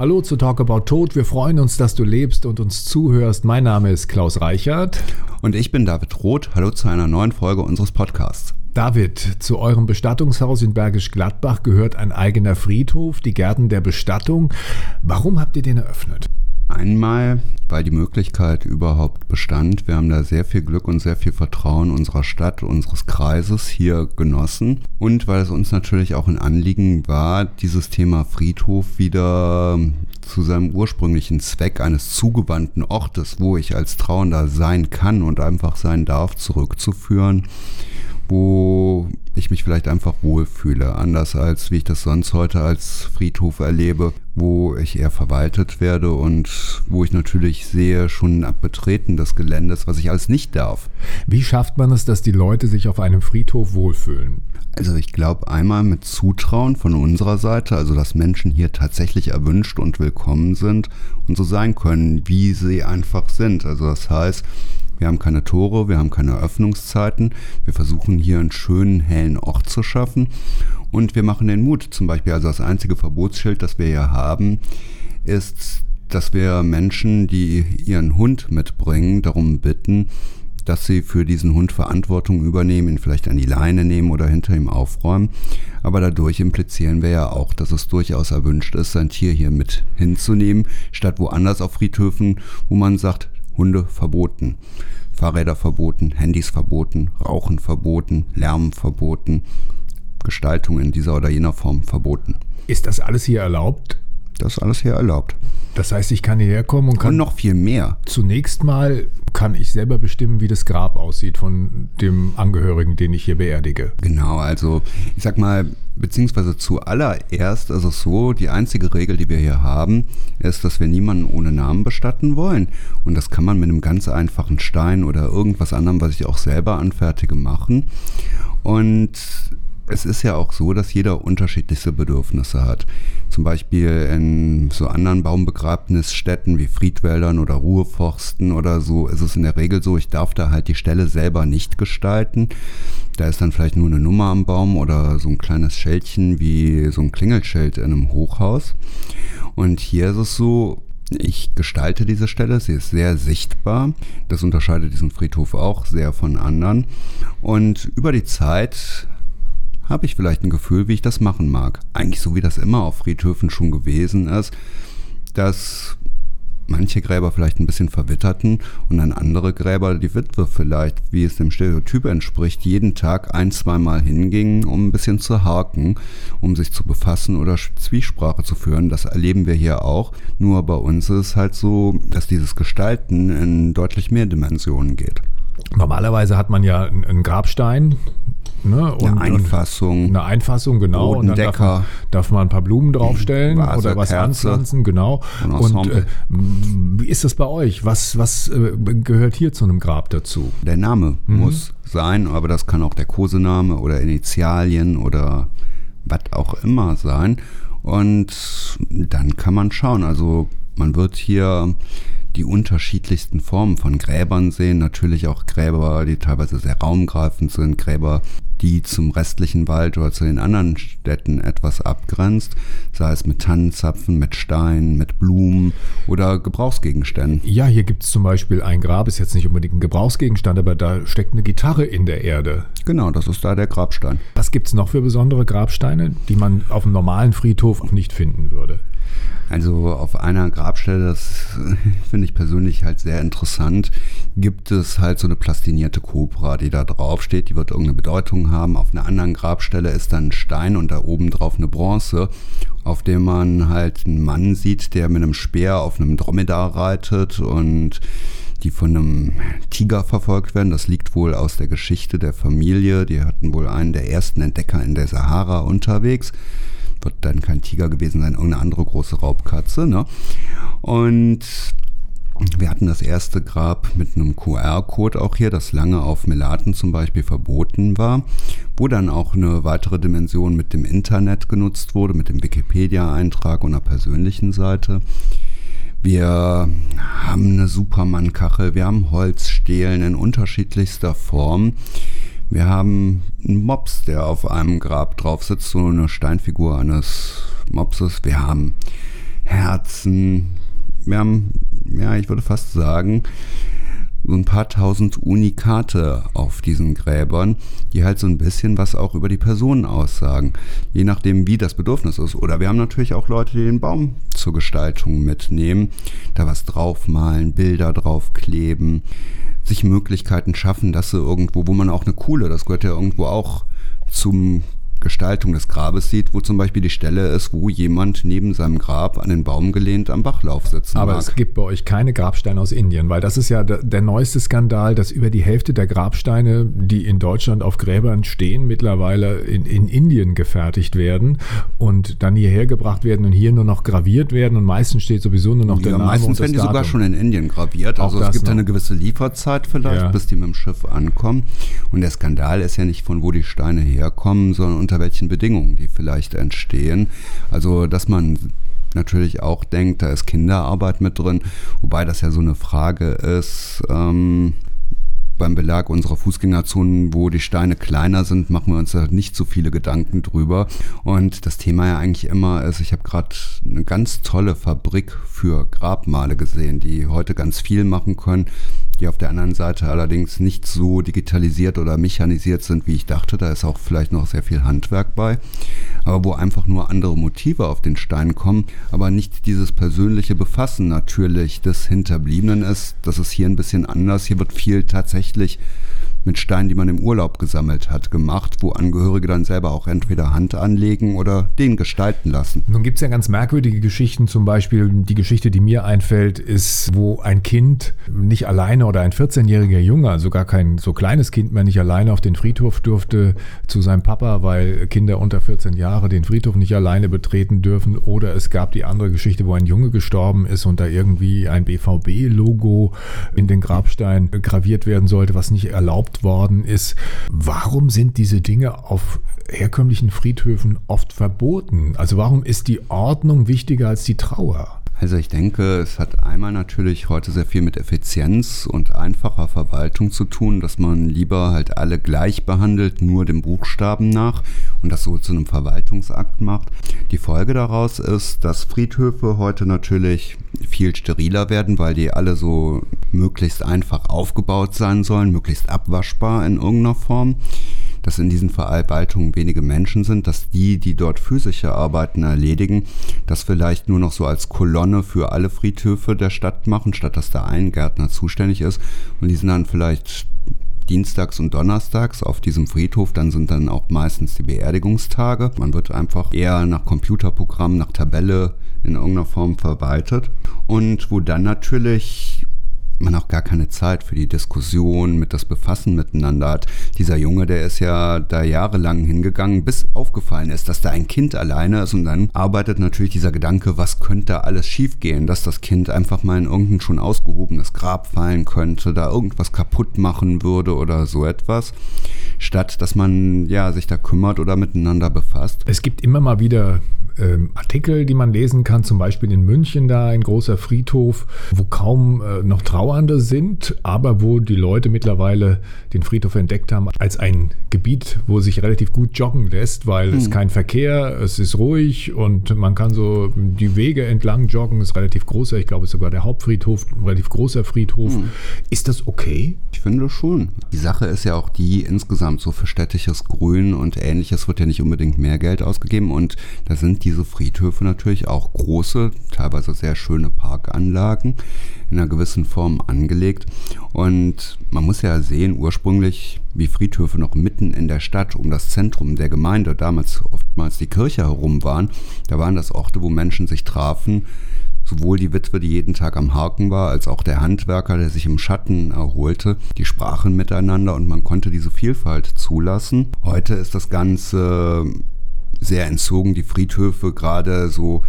Hallo zu Talk About Tod. Wir freuen uns, dass du lebst und uns zuhörst. Mein Name ist Klaus Reichert. Und ich bin David Roth. Hallo zu einer neuen Folge unseres Podcasts. David, zu eurem Bestattungshaus in Bergisch Gladbach gehört ein eigener Friedhof, die Gärten der Bestattung. Warum habt ihr den eröffnet? Einmal, weil die Möglichkeit überhaupt bestand. Wir haben da sehr viel Glück und sehr viel Vertrauen unserer Stadt, unseres Kreises hier genossen. Und weil es uns natürlich auch ein Anliegen war, dieses Thema Friedhof wieder zu seinem ursprünglichen Zweck eines zugewandten Ortes, wo ich als Trauender sein kann und einfach sein darf, zurückzuführen wo ich mich vielleicht einfach wohlfühle, anders als wie ich das sonst heute als Friedhof erlebe, wo ich eher verwaltet werde und wo ich natürlich sehe schon ab Betreten des Geländes, was ich alles nicht darf. Wie schafft man es, dass die Leute sich auf einem Friedhof wohlfühlen? Also ich glaube einmal mit Zutrauen von unserer Seite, also dass Menschen hier tatsächlich erwünscht und willkommen sind und so sein können, wie sie einfach sind. Also das heißt, wir haben keine Tore, wir haben keine Öffnungszeiten. Wir versuchen hier einen schönen, hellen Ort zu schaffen. Und wir machen den Mut. Zum Beispiel, also das einzige Verbotsschild, das wir hier haben, ist, dass wir Menschen, die ihren Hund mitbringen, darum bitten, dass sie für diesen Hund Verantwortung übernehmen, ihn vielleicht an die Leine nehmen oder hinter ihm aufräumen. Aber dadurch implizieren wir ja auch, dass es durchaus erwünscht ist, sein Tier hier mit hinzunehmen, statt woanders auf Friedhöfen, wo man sagt, Hunde verboten, Fahrräder verboten, Handys verboten, Rauchen verboten, Lärm verboten, Gestaltung in dieser oder jener Form verboten. Ist das alles hier erlaubt? Das ist alles hier erlaubt. Das heißt, ich kann hierher kommen und kann. Und noch viel mehr. Zunächst mal kann ich selber bestimmen, wie das Grab aussieht von dem Angehörigen, den ich hier beerdige. Genau, also ich sag mal, beziehungsweise zuallererst ist es so, die einzige Regel, die wir hier haben, ist, dass wir niemanden ohne Namen bestatten wollen. Und das kann man mit einem ganz einfachen Stein oder irgendwas anderem, was ich auch selber anfertige, machen. Und es ist ja auch so, dass jeder unterschiedlichste Bedürfnisse hat. Zum Beispiel in so anderen Baumbegräbnisstätten wie Friedwäldern oder Ruheforsten oder so ist es in der Regel so, ich darf da halt die Stelle selber nicht gestalten. Da ist dann vielleicht nur eine Nummer am Baum oder so ein kleines Schildchen wie so ein Klingelschild in einem Hochhaus. Und hier ist es so, ich gestalte diese Stelle, sie ist sehr sichtbar. Das unterscheidet diesen Friedhof auch sehr von anderen. Und über die Zeit habe ich vielleicht ein Gefühl, wie ich das machen mag. Eigentlich so wie das immer auf Friedhöfen schon gewesen ist, dass manche Gräber vielleicht ein bisschen verwitterten und dann andere Gräber, die Witwe vielleicht, wie es dem Stereotyp entspricht, jeden Tag ein, zweimal hingingen, um ein bisschen zu haken, um sich zu befassen oder Zwiesprache zu führen. Das erleben wir hier auch. Nur bei uns ist es halt so, dass dieses Gestalten in deutlich mehr Dimensionen geht. Normalerweise hat man ja einen Grabstein, Ne? Und, eine Einfassung. Eine Einfassung, genau. Und dann darf man, darf man, ein paar Blumen draufstellen Vase, oder was Kerze, anpflanzen, genau. Und äh, wie ist das bei euch? Was, was äh, gehört hier zu einem Grab dazu? Der Name mhm. muss sein, aber das kann auch der Kosename oder Initialien oder was auch immer sein. Und dann kann man schauen. Also man wird hier die unterschiedlichsten Formen von Gräbern sehen. Natürlich auch Gräber, die teilweise sehr raumgreifend sind, Gräber, die zum restlichen Wald oder zu den anderen Städten etwas abgrenzt, sei es mit Tannenzapfen, mit Steinen, mit Blumen oder Gebrauchsgegenständen. Ja, hier gibt es zum Beispiel ein Grab, ist jetzt nicht unbedingt ein Gebrauchsgegenstand, aber da steckt eine Gitarre in der Erde. Genau, das ist da der Grabstein. Was gibt es noch für besondere Grabsteine, die man auf einem normalen Friedhof auch nicht finden würde? Also auf einer Grabstelle, das finde ich persönlich halt sehr interessant, gibt es halt so eine plastinierte Kobra, die da drauf steht. Die wird irgendeine Bedeutung haben. Auf einer anderen Grabstelle ist dann ein Stein und da oben drauf eine Bronze, auf dem man halt einen Mann sieht, der mit einem Speer auf einem Dromedar reitet und die von einem Tiger verfolgt werden. Das liegt wohl aus der Geschichte der Familie. Die hatten wohl einen der ersten Entdecker in der Sahara unterwegs wird dann kein Tiger gewesen sein, irgendeine andere große Raubkatze. Ne? Und wir hatten das erste Grab mit einem QR-Code auch hier, das lange auf Melaten zum Beispiel verboten war, wo dann auch eine weitere Dimension mit dem Internet genutzt wurde, mit dem Wikipedia-Eintrag und einer persönlichen Seite. Wir haben eine Superman-Kachel, wir haben Holzstelen in unterschiedlichster Form. Wir haben einen Mops, der auf einem Grab drauf sitzt, so eine Steinfigur eines Mopses. Wir haben Herzen. Wir haben, ja, ich würde fast sagen, so ein paar tausend Unikate auf diesen Gräbern, die halt so ein bisschen was auch über die Personen aussagen, je nachdem, wie das Bedürfnis ist. Oder wir haben natürlich auch Leute, die den Baum zur Gestaltung mitnehmen, da was draufmalen, Bilder draufkleben, sich Möglichkeiten schaffen, dass sie irgendwo, wo man auch eine coole, das gehört ja irgendwo auch zum Gestaltung des Grabes sieht, wo zum Beispiel die Stelle ist, wo jemand neben seinem Grab an den Baum gelehnt am Bachlauf sitzen Aber mag. es gibt bei euch keine Grabsteine aus Indien, weil das ist ja der, der, neueste Skandal, dass über die Hälfte der Grabsteine, die in Deutschland auf Gräbern stehen, mittlerweile in, in Indien gefertigt werden und dann hierher gebracht werden und hier nur noch graviert werden und meistens steht sowieso nur noch ja, der Name Meistens werden die Datum. sogar schon in Indien graviert. Also es gibt noch. eine gewisse Lieferzeit vielleicht, ja. bis die mit dem Schiff ankommen. Und der Skandal ist ja nicht von wo die Steine herkommen, sondern unter welchen Bedingungen die vielleicht entstehen. Also, dass man natürlich auch denkt, da ist Kinderarbeit mit drin, wobei das ja so eine Frage ist, ähm, beim Belag unserer Fußgängerzonen, wo die Steine kleiner sind, machen wir uns da nicht so viele Gedanken drüber. Und das Thema ja eigentlich immer ist, ich habe gerade eine ganz tolle Fabrik für Grabmale gesehen, die heute ganz viel machen können, die auf der anderen Seite allerdings nicht so digitalisiert oder mechanisiert sind, wie ich dachte. Da ist auch vielleicht noch sehr viel Handwerk bei, aber wo einfach nur andere Motive auf den Stein kommen, aber nicht dieses persönliche Befassen natürlich des Hinterbliebenen ist. Das ist hier ein bisschen anders. Hier wird viel tatsächlich mit Steinen, die man im Urlaub gesammelt hat, gemacht, wo Angehörige dann selber auch entweder Hand anlegen oder den gestalten lassen. Nun gibt es ja ganz merkwürdige Geschichten, zum Beispiel die Geschichte, die mir einfällt, ist, wo ein Kind nicht alleine oder ein 14-jähriger Junge, also gar kein so kleines Kind mehr, nicht alleine auf den Friedhof durfte zu seinem Papa, weil Kinder unter 14 Jahre den Friedhof nicht alleine betreten dürfen. Oder es gab die andere Geschichte, wo ein Junge gestorben ist und da irgendwie ein BVB-Logo in den Grabstein graviert werden sollte, was nicht erlaubt erlaubt worden ist. Warum sind diese Dinge auf herkömmlichen Friedhöfen oft verboten? Also warum ist die Ordnung wichtiger als die Trauer? Also ich denke, es hat einmal natürlich heute sehr viel mit Effizienz und einfacher Verwaltung zu tun, dass man lieber halt alle gleich behandelt, nur dem Buchstaben nach und das so zu einem Verwaltungsakt macht. Die Folge daraus ist, dass Friedhöfe heute natürlich viel steriler werden, weil die alle so möglichst einfach aufgebaut sein sollen, möglichst abwaschbar in irgendeiner Form dass in diesen Verwaltungen wenige Menschen sind, dass die, die dort physische Arbeiten erledigen, das vielleicht nur noch so als Kolonne für alle Friedhöfe der Stadt machen, statt dass da ein Gärtner zuständig ist. Und die sind dann vielleicht dienstags und donnerstags auf diesem Friedhof. Dann sind dann auch meistens die Beerdigungstage. Man wird einfach eher nach Computerprogramm, nach Tabelle in irgendeiner Form verwaltet. Und wo dann natürlich man auch gar keine Zeit für die Diskussion, mit das Befassen miteinander hat. Dieser Junge, der ist ja da jahrelang hingegangen, bis aufgefallen ist, dass da ein Kind alleine ist und dann arbeitet natürlich dieser Gedanke, was könnte alles schiefgehen, dass das Kind einfach mal in irgendein schon ausgehobenes Grab fallen könnte, da irgendwas kaputt machen würde oder so etwas, statt dass man ja sich da kümmert oder miteinander befasst. Es gibt immer mal wieder ähm, Artikel, die man lesen kann, zum Beispiel in München da ein großer Friedhof, wo kaum äh, noch Trauernde sind, aber wo die Leute mittlerweile den Friedhof entdeckt haben als ein Gebiet, wo sich relativ gut joggen lässt, weil hm. es kein Verkehr, es ist ruhig und man kann so die Wege entlang joggen, ist relativ großer, ich glaube sogar der Hauptfriedhof, ein relativ großer Friedhof. Hm. Ist das okay? Ich finde schon. Die Sache ist ja auch die, insgesamt so für städtisches Grün und ähnliches wird ja nicht unbedingt mehr Geld ausgegeben und da sind diese Friedhöfe natürlich auch große, teilweise sehr schöne Parkanlagen in einer gewissen Form angelegt. Und man muss ja sehen, ursprünglich wie Friedhöfe noch mitten in der Stadt um das Zentrum der Gemeinde, damals oftmals die Kirche herum waren, da waren das Orte, wo Menschen sich trafen, sowohl die Witwe, die jeden Tag am Haken war, als auch der Handwerker, der sich im Schatten erholte, die sprachen miteinander und man konnte diese Vielfalt zulassen. Heute ist das Ganze sehr entzogen, die Friedhöfe gerade so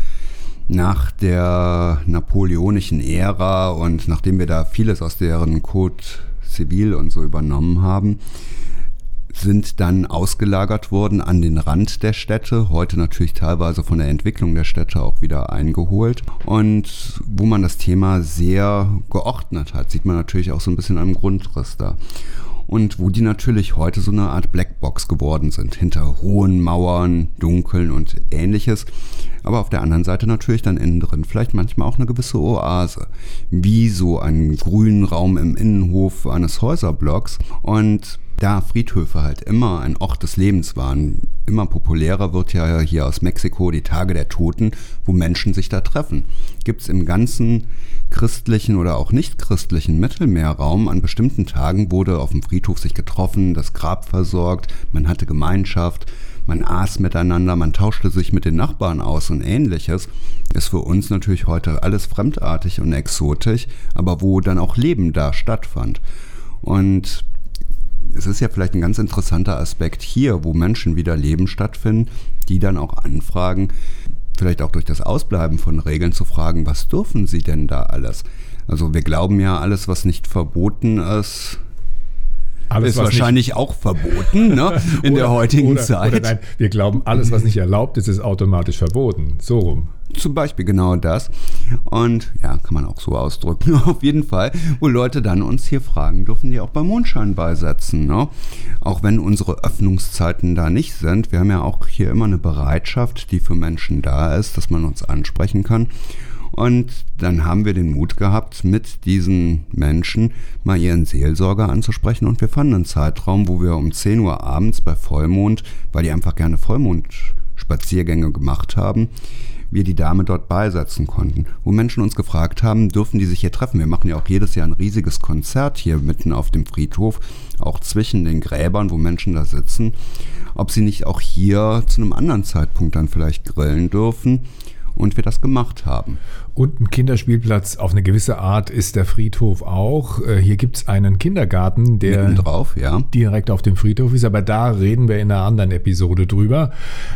nach der napoleonischen Ära und nachdem wir da vieles aus deren Code Civil und so übernommen haben, sind dann ausgelagert worden an den Rand der Städte, heute natürlich teilweise von der Entwicklung der Städte auch wieder eingeholt. Und wo man das Thema sehr geordnet hat, sieht man natürlich auch so ein bisschen am Grundriss da und wo die natürlich heute so eine Art Blackbox geworden sind, hinter hohen Mauern, dunkeln und ähnliches. Aber auf der anderen Seite natürlich dann innen drin vielleicht manchmal auch eine gewisse Oase, wie so einen grünen Raum im Innenhof eines Häuserblocks und da Friedhöfe halt immer ein Ort des Lebens waren, immer populärer wird ja hier aus Mexiko die Tage der Toten, wo Menschen sich da treffen. Gibt es im ganzen christlichen oder auch nicht christlichen Mittelmeerraum an bestimmten Tagen wurde auf dem Friedhof sich getroffen, das Grab versorgt, man hatte Gemeinschaft, man aß miteinander, man tauschte sich mit den Nachbarn aus und ähnliches, ist für uns natürlich heute alles fremdartig und exotisch, aber wo dann auch Leben da stattfand. Und es ist ja vielleicht ein ganz interessanter Aspekt hier, wo Menschen wieder Leben stattfinden, die dann auch anfragen, vielleicht auch durch das Ausbleiben von Regeln zu fragen, was dürfen sie denn da alles? Also wir glauben ja, alles, was nicht verboten ist, alles, ist wahrscheinlich nicht, auch verboten ne, in oder, der heutigen oder, Zeit. Oder nein, wir glauben, alles, was nicht erlaubt ist, ist automatisch verboten. So rum. Zum Beispiel genau das. Und ja, kann man auch so ausdrücken. Auf jeden Fall, wo Leute dann uns hier fragen, dürfen die auch beim Mondschein beisetzen. Ne? Auch wenn unsere Öffnungszeiten da nicht sind. Wir haben ja auch hier immer eine Bereitschaft, die für Menschen da ist, dass man uns ansprechen kann. Und dann haben wir den Mut gehabt, mit diesen Menschen mal ihren Seelsorger anzusprechen. Und wir fanden einen Zeitraum, wo wir um 10 Uhr abends bei Vollmond, weil die einfach gerne Vollmondspaziergänge gemacht haben, wir die Dame dort beisetzen konnten, wo Menschen uns gefragt haben, dürfen die sich hier treffen. Wir machen ja auch jedes Jahr ein riesiges Konzert hier mitten auf dem Friedhof, auch zwischen den Gräbern, wo Menschen da sitzen, ob sie nicht auch hier zu einem anderen Zeitpunkt dann vielleicht grillen dürfen und wir das gemacht haben. Und ein Kinderspielplatz auf eine gewisse Art ist der Friedhof auch. Äh, hier gibt es einen Kindergarten, der drauf, ja. direkt auf dem Friedhof ist, aber da reden wir in einer anderen Episode drüber.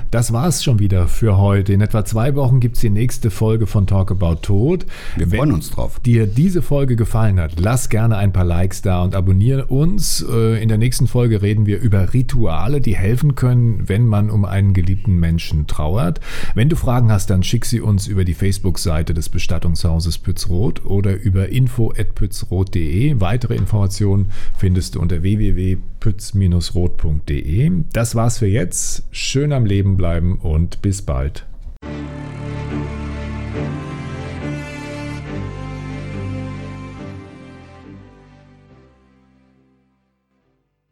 Das war es schon wieder für heute. In etwa zwei Wochen gibt es die nächste Folge von Talk About Tod. Wir freuen uns drauf. dir diese Folge gefallen hat, lass gerne ein paar Likes da und abonniere uns. Äh, in der nächsten Folge reden wir über Rituale, die helfen können, wenn man um einen geliebten Menschen trauert. Wenn du Fragen hast, dann schick sie uns über die Facebook-Seite des des Bestattungshauses Pützroth oder über info.pützroth.de. Weitere Informationen findest du unter www.pütz-roth.de. Das war's für jetzt. Schön am Leben bleiben und bis bald.